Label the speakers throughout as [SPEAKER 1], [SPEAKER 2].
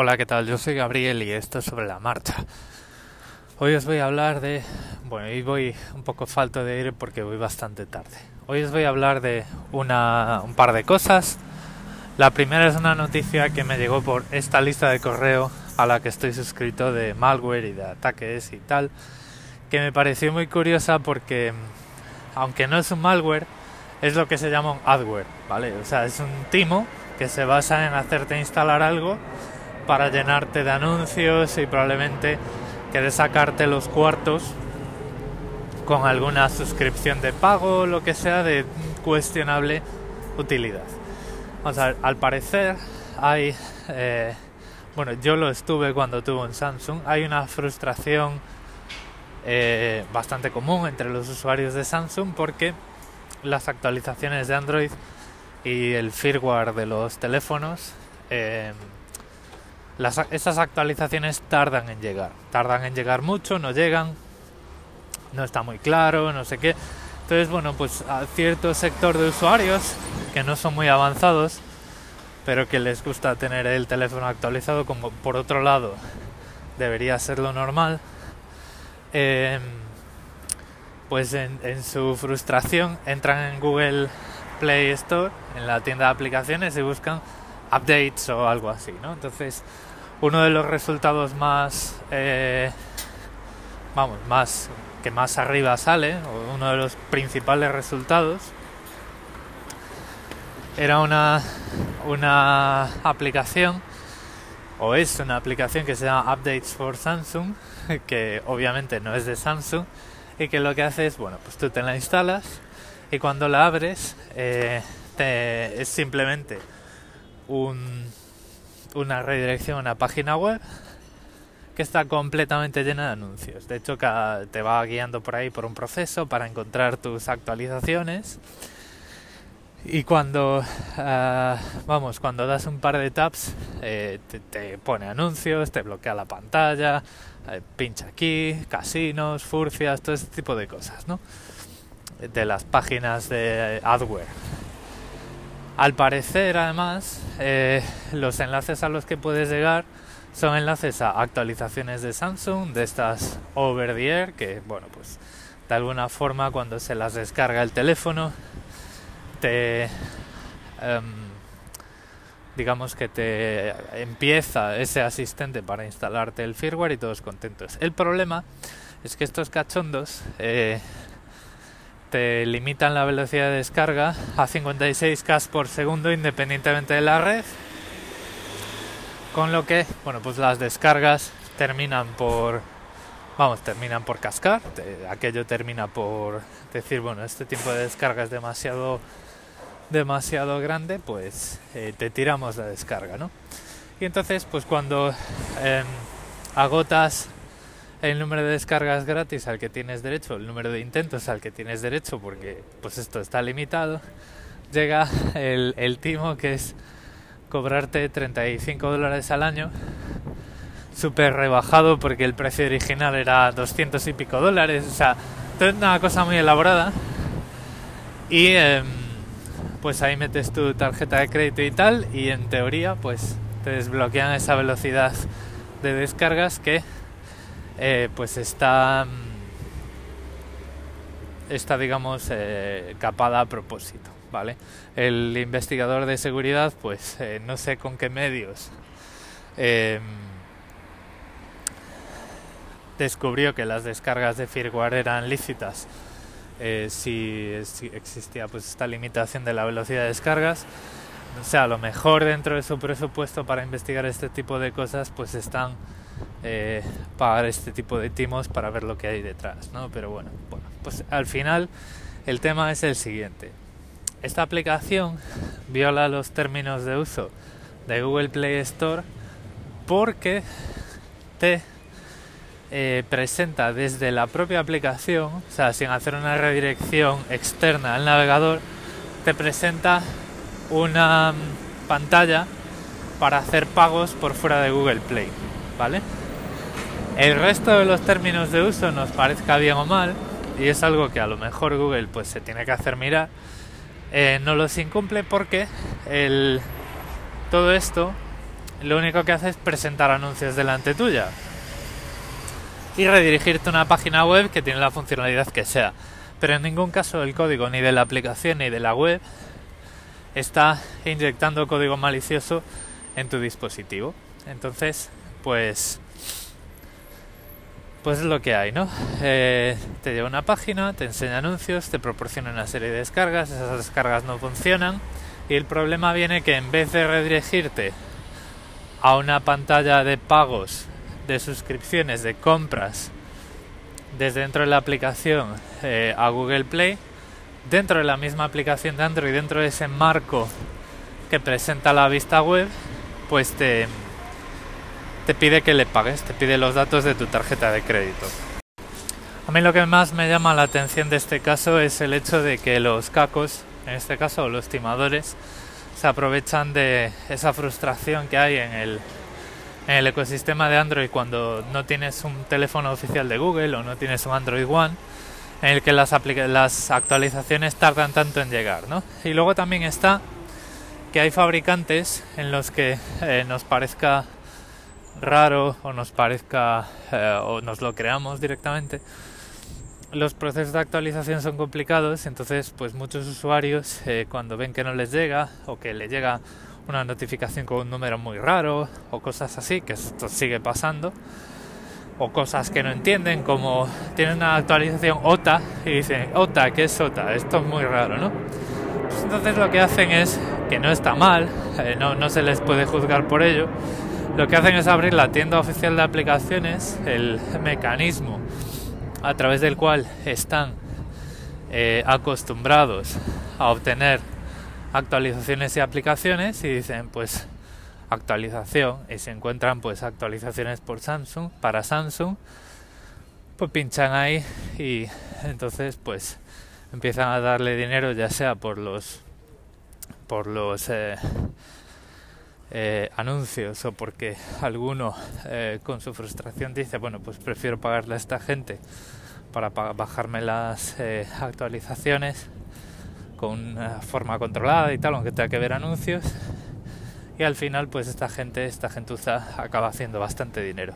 [SPEAKER 1] Hola, ¿qué tal? Yo soy Gabriel y esto es sobre la marcha. Hoy os voy a hablar de... Bueno, hoy voy un poco falto de ir porque voy bastante tarde. Hoy os voy a hablar de una, un par de cosas. La primera es una noticia que me llegó por esta lista de correo a la que estoy suscrito de malware y de ataques y tal, que me pareció muy curiosa porque, aunque no es un malware, es lo que se llama un adware, ¿vale? O sea, es un timo que se basa en hacerte instalar algo para llenarte de anuncios y probablemente querer sacarte los cuartos con alguna suscripción de pago o lo que sea de cuestionable utilidad. Vamos a al parecer hay, eh, bueno, yo lo estuve cuando tuve un Samsung, hay una frustración eh, bastante común entre los usuarios de Samsung porque las actualizaciones de Android y el firmware de los teléfonos, eh, las, esas actualizaciones tardan en llegar. Tardan en llegar mucho, no llegan, no está muy claro, no sé qué. Entonces, bueno, pues a cierto sector de usuarios que no son muy avanzados, pero que les gusta tener el teléfono actualizado, como por otro lado debería ser lo normal, eh, pues en, su frustración entran en Google Play Store, en la tienda de aplicaciones y buscan updates o algo así, ¿no? Entonces, uno de los resultados más, eh, vamos, más que más arriba sale, o uno de los principales resultados, era una, una aplicación, o es una aplicación que se llama Updates for Samsung, que obviamente no es de Samsung, y que lo que hace es, bueno, pues tú te la instalas y cuando la abres eh, es simplemente un, una redirección a una página web que está completamente llena de anuncios. De hecho, te va guiando por ahí por un proceso para encontrar tus actualizaciones. Y cuando, ah, vamos, cuando das un par de taps, eh, te, pone anuncios, te bloquea la pantalla, eh, pincha aquí, casinos, furcias, todo ese tipo de cosas, ¿no? De las páginas de adware. Al parecer, además, eh, los enlaces a los que puedes llegar son enlaces a actualizaciones de Samsung, de estas over the air, que, bueno, pues de alguna forma cuando se las descarga el teléfono, te. Em, digamos que te empieza ese asistente para instalarte el firmware y todos contentos. El problema es que estos cachondos eh, te limitan la velocidad de descarga a 56K por segundo independientemente de la red, con lo que, bueno, pues las descargas terminan por, vamos, terminan por cascar, aquello termina por decir, bueno, este tipo de descarga es demasiado demasiado grande, pues eh, te tiramos la descarga, ¿no? Y entonces, pues cuando em, agotas el número de descargas gratis al que tienes derecho, el número de intentos al que tienes derecho, porque pues esto está limitado, llega el, el timo que es cobrarte 35 dólares al año, súper rebajado porque el precio original era 200 y pico dólares, o sea, es una cosa muy elaborada. Y em, pues ahí metes tu tarjeta de crédito y tal y en teoría pues te desbloquean esa velocidad de descargas que eh, pues está está digamos eh, capada a propósito vale el investigador de seguridad pues eh, no sé con qué medios em, descubrió que las descargas de firmware eran lícitas eh, si, existía pues esta limitación de la velocidad de descargas. O sea, a lo mejor dentro de su presupuesto para investigar este tipo de cosas, pues están eh, pagar este tipo de timos para ver lo que hay detrás, ¿no? Pero bueno, bueno, pues al final el tema es el siguiente. Esta aplicación viola los términos de uso de Google Play Store porque te eh, presenta desde la propia aplicación, o sea, sin hacer una redirección externa al navegador, te presenta una mm, pantalla para hacer pagos por fuera de Google Play, El resto de los términos de uso nos parezca bien o mal, y es algo que a lo mejor Google pues se tiene que hacer mirar, eh, no los incumple porque el, todo esto lo único que hace es presentar anuncios delante tuya y redirigirte a una página web que tiene la funcionalidad que sea. Pero en ningún caso el código ni de la aplicación ni de la web está inyectando código malicioso en tu dispositivo. Entonces, pues pues es lo que hay, ¿no? Eh, te lleva una página, te enseña anuncios, te proporciona una serie de descargas, esas descargas no funcionan y el problema viene que en vez de redirigirte a una pantalla de pagos, de suscripciones, de compras desde dentro de la aplicación eh, a Google Play, dentro de la misma aplicación de Android, dentro de ese marco que presenta la vista web, pues te, te pide que le pagues, te pide los datos de tu tarjeta de crédito. A mí lo que más me llama la atención de este caso es el hecho de que los cacos, en este caso los timadores, se aprovechan de esa frustración que hay en el, ecosistema de Android cuando no tienes un teléfono oficial de Google o no tienes un Android One en el que las, las actualizaciones tardan tanto en llegar. ¿no? Y luego también está que hay fabricantes en los que eh, nos parezca raro o nos parezca eh, o nos lo creamos directamente los procesos de actualización son complicados entonces pues muchos usuarios eh, cuando ven que no les llega o que le llega una notificación con un número muy raro o cosas así que esto sigue pasando o cosas que no entienden como tienen una actualización OTA y dicen OTA ¿qué es OTA? esto es muy raro ¿no? Pues entonces lo que hacen es que no está mal eh, no, no se les puede juzgar por ello lo que hacen es abrir la tienda oficial de aplicaciones, el mecanismo a través del cual están eh, acostumbrados a obtener actualizaciones y aplicaciones y dicen pues actualización y se encuentran pues actualizaciones por Samsung para Samsung pues pinchan ahí y entonces pues empiezan a darle dinero ya sea por los por los eh, eh, anuncios o porque alguno eh, con su frustración dice, bueno, pues prefiero pagarle a esta gente para bajarme las eh, actualizaciones con una forma controlada y tal, aunque tenga que ver anuncios. Y al final, pues esta gente, esta gentuza acaba haciendo bastante dinero.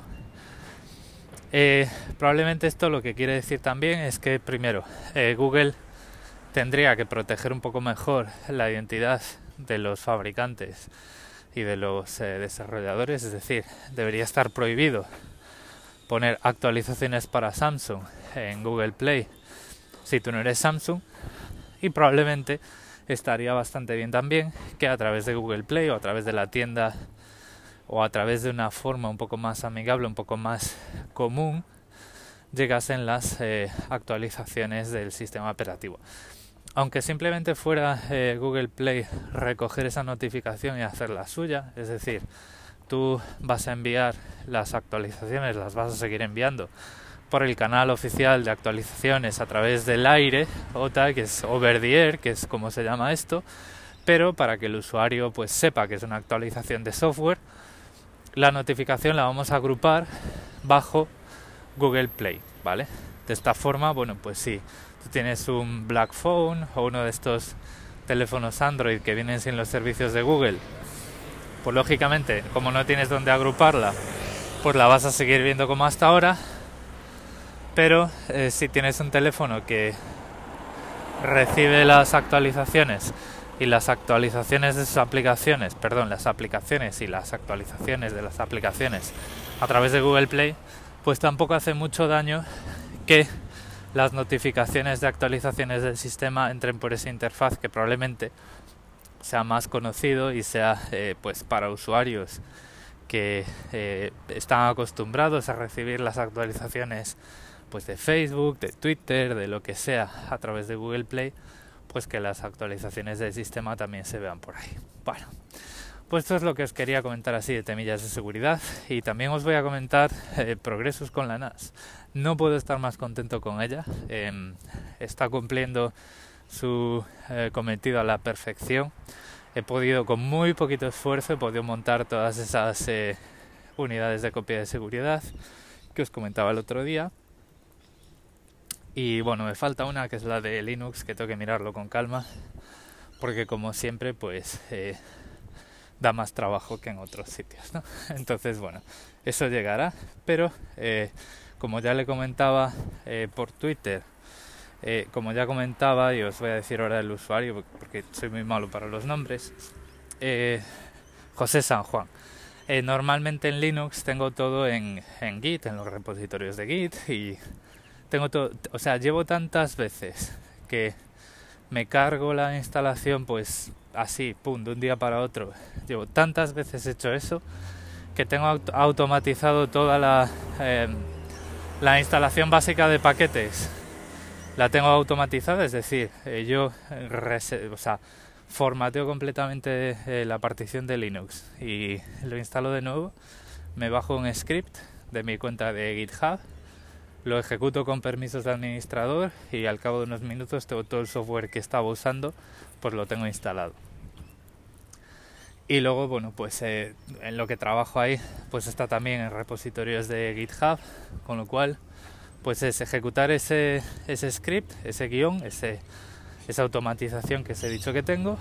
[SPEAKER 1] probablemente esto lo que quiere decir también es que primero Google tendría que proteger un poco mejor la identidad de los fabricantes y de los eh, desarrolladores, es decir, debería estar prohibido poner actualizaciones para Samsung en Google Play. Si tú no eres Samsung y probablemente estaría bastante bien también que a través de Google Play o a través de la tienda o a través de una forma un poco más amigable, un poco más común, llegasen las eh, actualizaciones del sistema operativo aunque simplemente fuera eh, Google Play recoger esa notificación y hacerla suya, es decir, tú vas a enviar las actualizaciones, las vas a seguir enviando por el canal oficial de actualizaciones a través del aire, OTA, que es over the air, que es como se llama esto, pero para que el usuario pues sepa que es una actualización de software, la notificación la vamos a agrupar bajo Google Play, ¿vale? De esta forma, bueno, pues sí, tienes un Black Phone o uno de estos teléfonos Android que vienen sin los servicios de Google, pues lógicamente, como no tienes donde agruparla, pues la vas a seguir viendo como hasta ahora. Pero eh, si tienes un teléfono que recibe las actualizaciones y las actualizaciones de sus aplicaciones, perdón, las aplicaciones y las actualizaciones de las aplicaciones a través de Google Play, pues tampoco hace mucho daño que las notificaciones de actualizaciones del sistema entren por esa interfaz que probablemente sea más conocido y sea eh, pues para usuarios que eh, están acostumbrados a recibir las actualizaciones pues de Facebook, de Twitter, de lo que sea a través de Google Play, pues que las actualizaciones del sistema también se vean por ahí. Bueno, pues esto es lo que os quería comentar así de temillas de seguridad y también os voy a comentar eh, progresos con la NAS. No puedo estar más contento con ella. Em, está cumpliendo su eh, cometido a la perfección. He podido con muy poquito esfuerzo, he podido montar todas esas eh, unidades de copia de seguridad que os comentaba el otro día. Y bueno, me falta una que es la de Linux, que tengo que mirarlo con calma, porque como siempre, pues da más trabajo que en otros sitios. ¿no? Entonces, bueno, eso llegará, pero eh, como ya le comentaba eh, por Twitter, eh, como ya comentaba, y os voy a decir ahora el usuario porque soy muy malo para los nombres, José San Juan. normalmente en Linux tengo todo en, en Git, en los repositorios de Git, y tengo todo, o sea, llevo tantas veces que me cargo la instalación pues así, pum, de un día para otro. Llevo tantas veces hecho eso que tengo automatizado toda la, em, la instalación básica de paquetes. La tengo automatizada, es decir, eh, yo o sea, formateo completamente eh, la partición de Linux y lo instalo de nuevo. Me bajo un script de mi cuenta de GitHub lo ejecuto con permisos de administrador y al cabo de unos minutos tengo todo el software que estaba usando, pues lo tengo instalado. Y luego, bueno, pues eh, en lo que trabajo ahí, pues está también en repositorios de GitHub, con lo cual, pues es ejecutar ese, ese script, ese guion, esa automatización que os he dicho que tengo,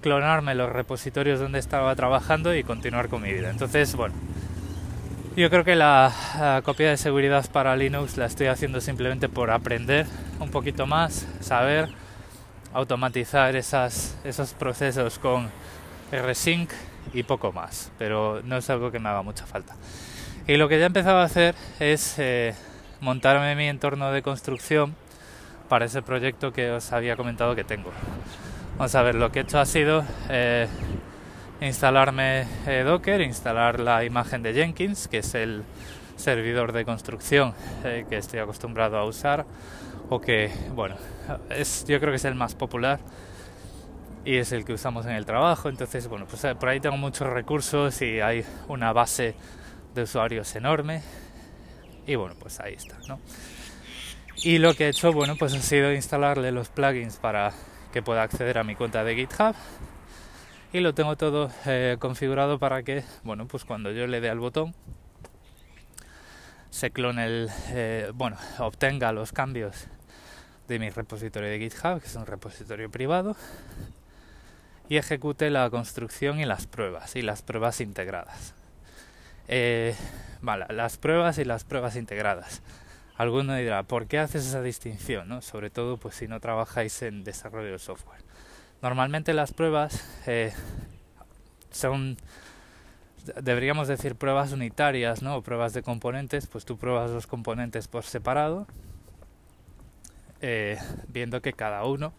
[SPEAKER 1] clonarme los repositorios donde estaba trabajando y continuar con mi vida. Entonces, bueno, yo creo que la, copia de seguridad para Linux la estoy haciendo simplemente por aprender un poquito más, saber automatizar esas, esos procesos con rsync y poco más, pero no es algo que me haga mucha falta. Y lo que ya he empezado a hacer es eh, montarme mi entorno de construcción para ese proyecto que os había comentado que tengo. Vamos a ver, lo que he hecho ha sido eh, instalarme eh, Docker, instalar la imagen de Jenkins, que es el servidor de construcción eh, que estoy acostumbrado a usar o que, bueno, es, yo creo que es el más popular y es el que usamos en el trabajo. Entonces, bueno, pues eh, por ahí tengo muchos recursos y hay una base de usuarios enorme y bueno, pues ahí está, ¿no? Y lo que he hecho, bueno, pues ha sido instalarle los plugins para que pueda acceder a mi cuenta de GitHub y lo tengo todo eh, configurado para que, bueno, pues cuando yo le dé al botón se clone el, eh, bueno, obtenga los cambios de mi repositorio de GitHub, que es un repositorio privado, y ejecute la construcción y las pruebas, y las pruebas integradas. Eh, vale, las pruebas y las pruebas integradas. Alguno dirá, ¿por qué haces esa distinción? ¿no? Sobre todo pues si no trabajáis en desarrollo de software. Normalmente las pruebas eh, son, deberíamos decir, pruebas unitarias, ¿no? O pruebas de componentes, pues tú pruebas los componentes por separado, eh, viendo que cada uno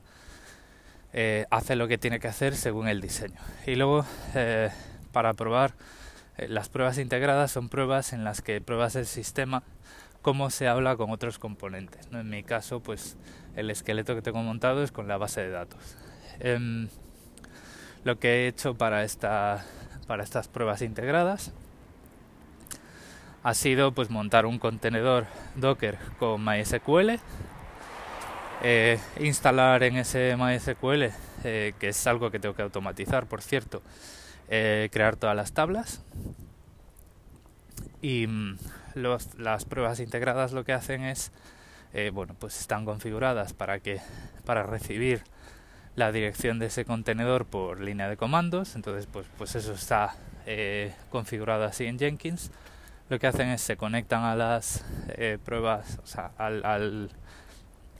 [SPEAKER 1] eh, hace lo que tiene que hacer según el diseño. Y luego, para probar, las pruebas integradas son pruebas en las que pruebas el sistema cómo se habla con otros componentes. En mi caso, pues el esqueleto que tengo montado es con la base de datos. Em, lo que he hecho para, esta, para estas pruebas integradas ha sido pues montar un contenedor Docker con MySQL, eh, instalar en ese MySQL, eh, que es algo que tengo que automatizar, por cierto, eh, crear todas las tablas. Y mm, las pruebas integradas lo que hacen es, bueno, pues están configuradas para que para recibir la dirección de ese contenedor por línea de comandos. Entonces pues, pues eso está eh, configurado así en Jenkins. Lo que hacen es se conectan a las eh, pruebas o sea al, al,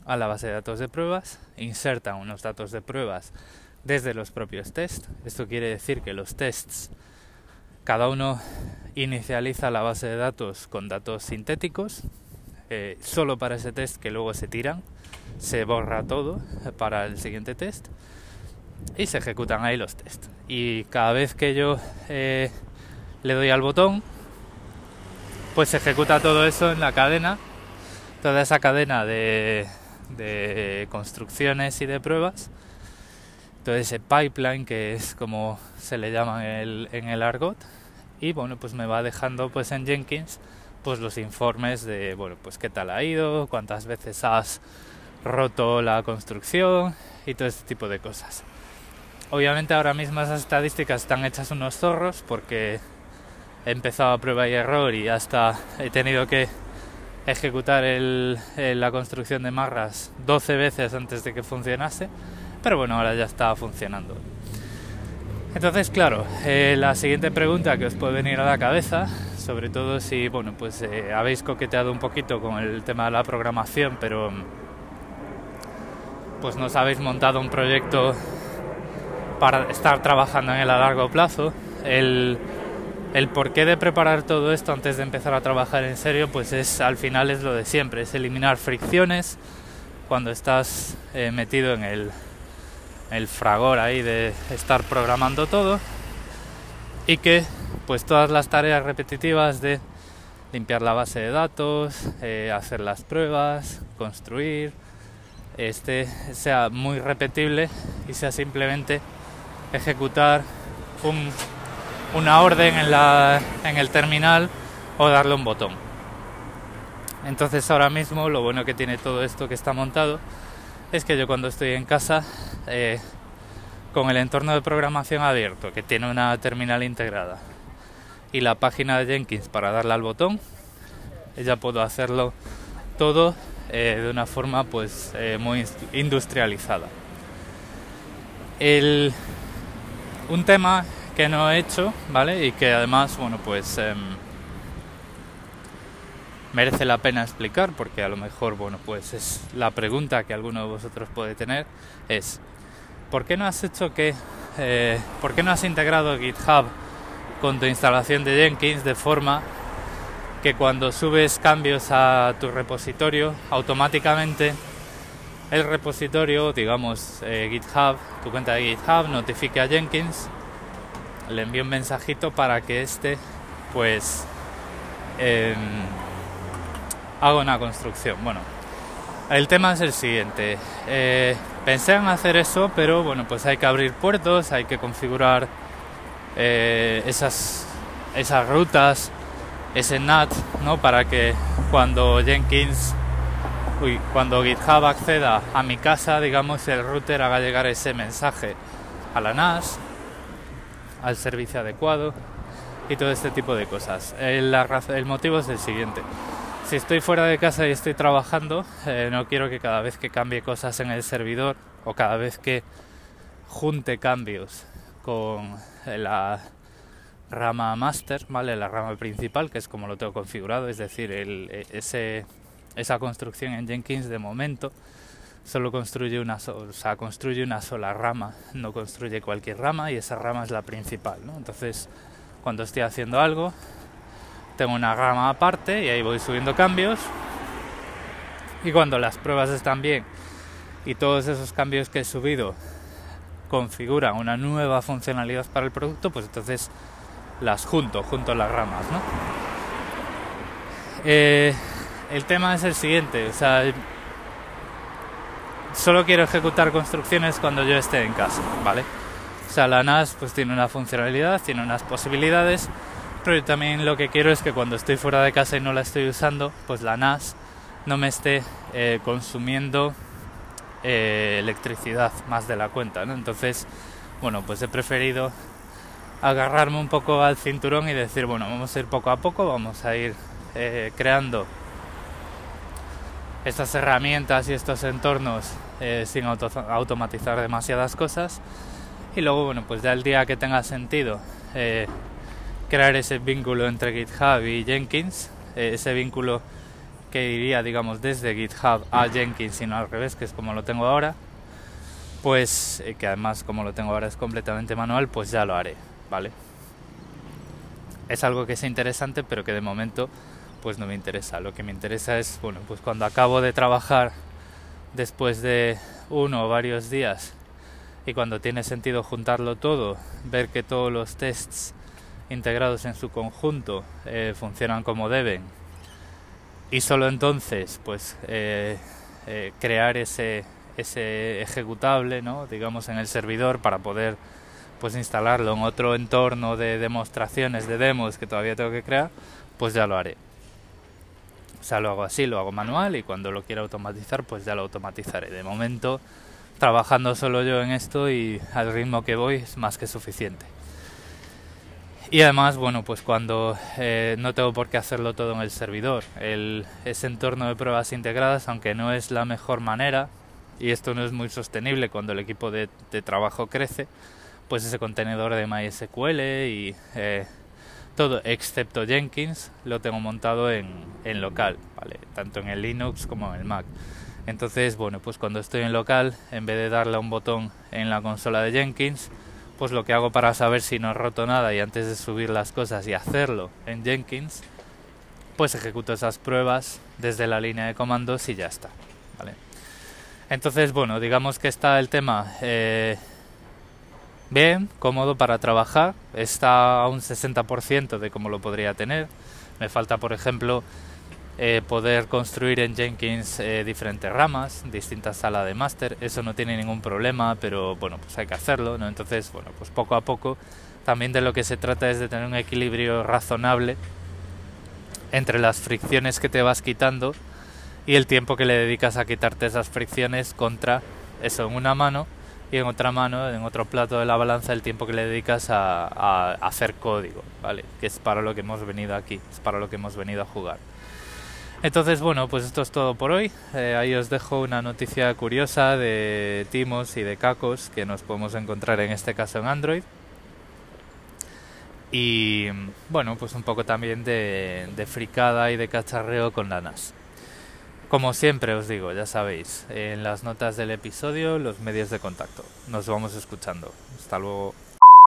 [SPEAKER 1] a la base de datos de pruebas insertan unos datos de pruebas desde los propios tests. Esto quiere decir que los tests cada uno inicializa la base de datos con datos sintéticos eh, solo para ese test que luego se tiran se borra todo para el siguiente test y se ejecutan ahí los tests. Y cada vez que yo eh, le doy al botón, pues se ejecuta todo eso en la cadena, toda esa cadena de, construcciones y de pruebas, todo ese pipeline que es como se le llama en el, en el argot, y bueno, pues me va dejando pues en Jenkins pues los informes de bueno pues qué tal ha ido, cuántas veces has roto la construcción y todo este tipo de cosas. Obviamente ahora mismo esas estadísticas están hechas unos zorros porque he empezado a prueba y error y hasta he tenido que ejecutar la construcción de marras 12 veces antes de que funcionase, pero bueno, ahora ya está funcionando. Entonces, claro, eh, la siguiente pregunta que os puede venir a la cabeza, sobre todo si, bueno, pues eh, habéis coqueteado un poquito con el tema de la programación, pero pues nos habéis montado un proyecto para estar trabajando en él a largo plazo, el, el porqué de preparar todo esto antes de empezar a trabajar en serio, pues es al final es lo de siempre, es eliminar fricciones cuando estás eh, metido en el el fragor ahí de estar programando todo y que pues todas las tareas repetitivas de limpiar la base de datos, eh, hacer las pruebas, construir, este sea muy repetible y sea simplemente ejecutar un, una orden en, la, en el terminal o darle un botón. Entonces ahora mismo lo bueno que tiene todo esto que está montado es que yo cuando estoy en casa, eh, con el entorno de programación abierto, que tiene una terminal integrada, y la página de Jenkins para darle al botón, ya puedo hacerlo todo eh, de una forma pues eh, muy industrializada. El, un tema que no he hecho, ¿vale? Y que además, bueno, pues em, merece la pena explicar porque a lo mejor, bueno, pues es la pregunta que alguno de vosotros puede tener es ¿por qué no has hecho que, eh, por qué no has integrado GitHub con tu instalación de Jenkins de forma que cuando subes cambios a tu repositorio automáticamente el repositorio, digamos eh, GitHub, tu cuenta de GitHub notifique a Jenkins, le envíe un mensajito para que este pues eh, hago una construcción. Bueno, el tema es el siguiente. Eh, pensé en hacer eso, pero bueno, pues hay que abrir puertos, hay que configurar eh, esas, esas rutas, ese NAT, ¿no? Para que cuando Jenkins, cuando GitHub acceda a mi casa, digamos, el router haga llegar ese mensaje a la NAS, al servicio adecuado y todo este tipo de cosas. El, el motivo es el siguiente si estoy fuera de casa y estoy trabajando, eh, no quiero que cada vez que cambie cosas en el servidor o cada vez que junte cambios con la rama master, ¿vale? La rama principal, que es como lo tengo configurado, es decir, e, ese, esa construcción en Jenkins de momento solo construye una, o construye una sola rama, no construye cualquier rama y esa rama es la principal, ¿no? Entonces, cuando estoy haciendo algo, tengo una rama aparte y ahí voy subiendo cambios. Y cuando las pruebas están bien y todos esos cambios que he subido configuran una nueva funcionalidad para el producto, pues entonces las junto, junto las ramas, ¿no? Eh, el tema es el siguiente, o sea, solo quiero ejecutar construcciones cuando yo esté en casa, ¿vale? O sea, la NAS pues tiene una funcionalidad, tiene unas posibilidades pero yo también lo que quiero es que cuando estoy fuera de casa y no la estoy usando, pues la NAS no me esté eh, consumiendo eh, electricidad más de la cuenta, ¿no? Entonces, bueno, pues he preferido agarrarme un poco al cinturón y decir, bueno, vamos a ir poco a poco, vamos a ir eh, creando estas herramientas y estos entornos sin automatizar demasiadas cosas y luego, bueno, pues ya el día que tenga sentido crear ese vínculo entre GitHub y Jenkins, eh, ese vínculo que iría, digamos, desde GitHub a Jenkins y no al revés, que es como lo tengo ahora, pues eh, que además como lo tengo ahora es completamente manual, pues ya lo haré, Es algo que es interesante, pero que de momento pues no me interesa. Lo que me interesa es, bueno, pues cuando acabo de trabajar después de uno o varios días y cuando tiene sentido juntarlo todo, ver que todos los tests integrados en su conjunto eh, funcionan como deben y solo entonces pues eh, eh, crear ese ese ejecutable no digamos en el servidor para poder pues instalarlo en otro entorno de demostraciones de demos que todavía tengo que crear pues ya lo haré. O sea lo hago así lo hago manual y cuando lo quiera automatizar pues ya lo automatizaré. De momento trabajando solo yo en esto y al ritmo que voy es más que suficiente. Y además, bueno, pues cuando eh, no tengo por qué hacerlo todo en el servidor, el, ese entorno de pruebas integradas, aunque no es la mejor manera, y esto no es muy sostenible cuando el equipo de, trabajo crece, pues ese contenedor de MySQL y eh, todo excepto Jenkins lo tengo montado en, en local, ¿vale? Tanto en el Linux como en el Mac. Entonces, bueno, pues cuando estoy en local, en vez de darle a un botón en la consola de Jenkins, pues lo que hago para saber si no he roto nada y antes de subir las cosas y hacerlo en Jenkins, pues ejecuto esas pruebas desde la línea de comandos y ya está. ¿vale? Entonces, bueno, digamos que está el tema eh, bien, cómodo para trabajar, está a un 60% de cómo lo podría tener. Me falta, por ejemplo, eh, poder construir en Jenkins eh, diferentes ramas, distintas salas de máster. Eso no tiene ningún problema, pero bueno, pues hay que hacerlo, ¿no? Entonces, bueno, pues poco a poco también de lo que se trata es de tener un equilibrio razonable entre las fricciones que te vas quitando y el tiempo que le dedicas a quitarte esas fricciones contra eso en una mano y en otra mano, en otro plato de la balanza, el tiempo que le dedicas a, hacer código, ¿vale? Que es para lo que hemos venido aquí, es para lo que hemos venido a jugar. Entonces, bueno, pues esto es todo por hoy. Eh, ahí os dejo una noticia curiosa de timos y de cacos que nos podemos encontrar en este caso en Android. Y bueno, pues un poco también de, de fricada y de cacharreo con la NAS. Como siempre os digo, ya sabéis, en las notas del episodio, los medios de contacto. Nos vamos escuchando. Hasta luego.